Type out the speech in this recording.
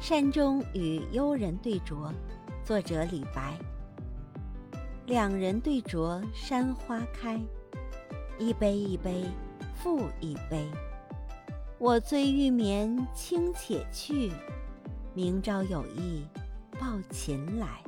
山中与幽人对酌作者李白。两人对酌山花开一杯一杯复一杯。我醉欲眠卿且去明朝有意抱琴来。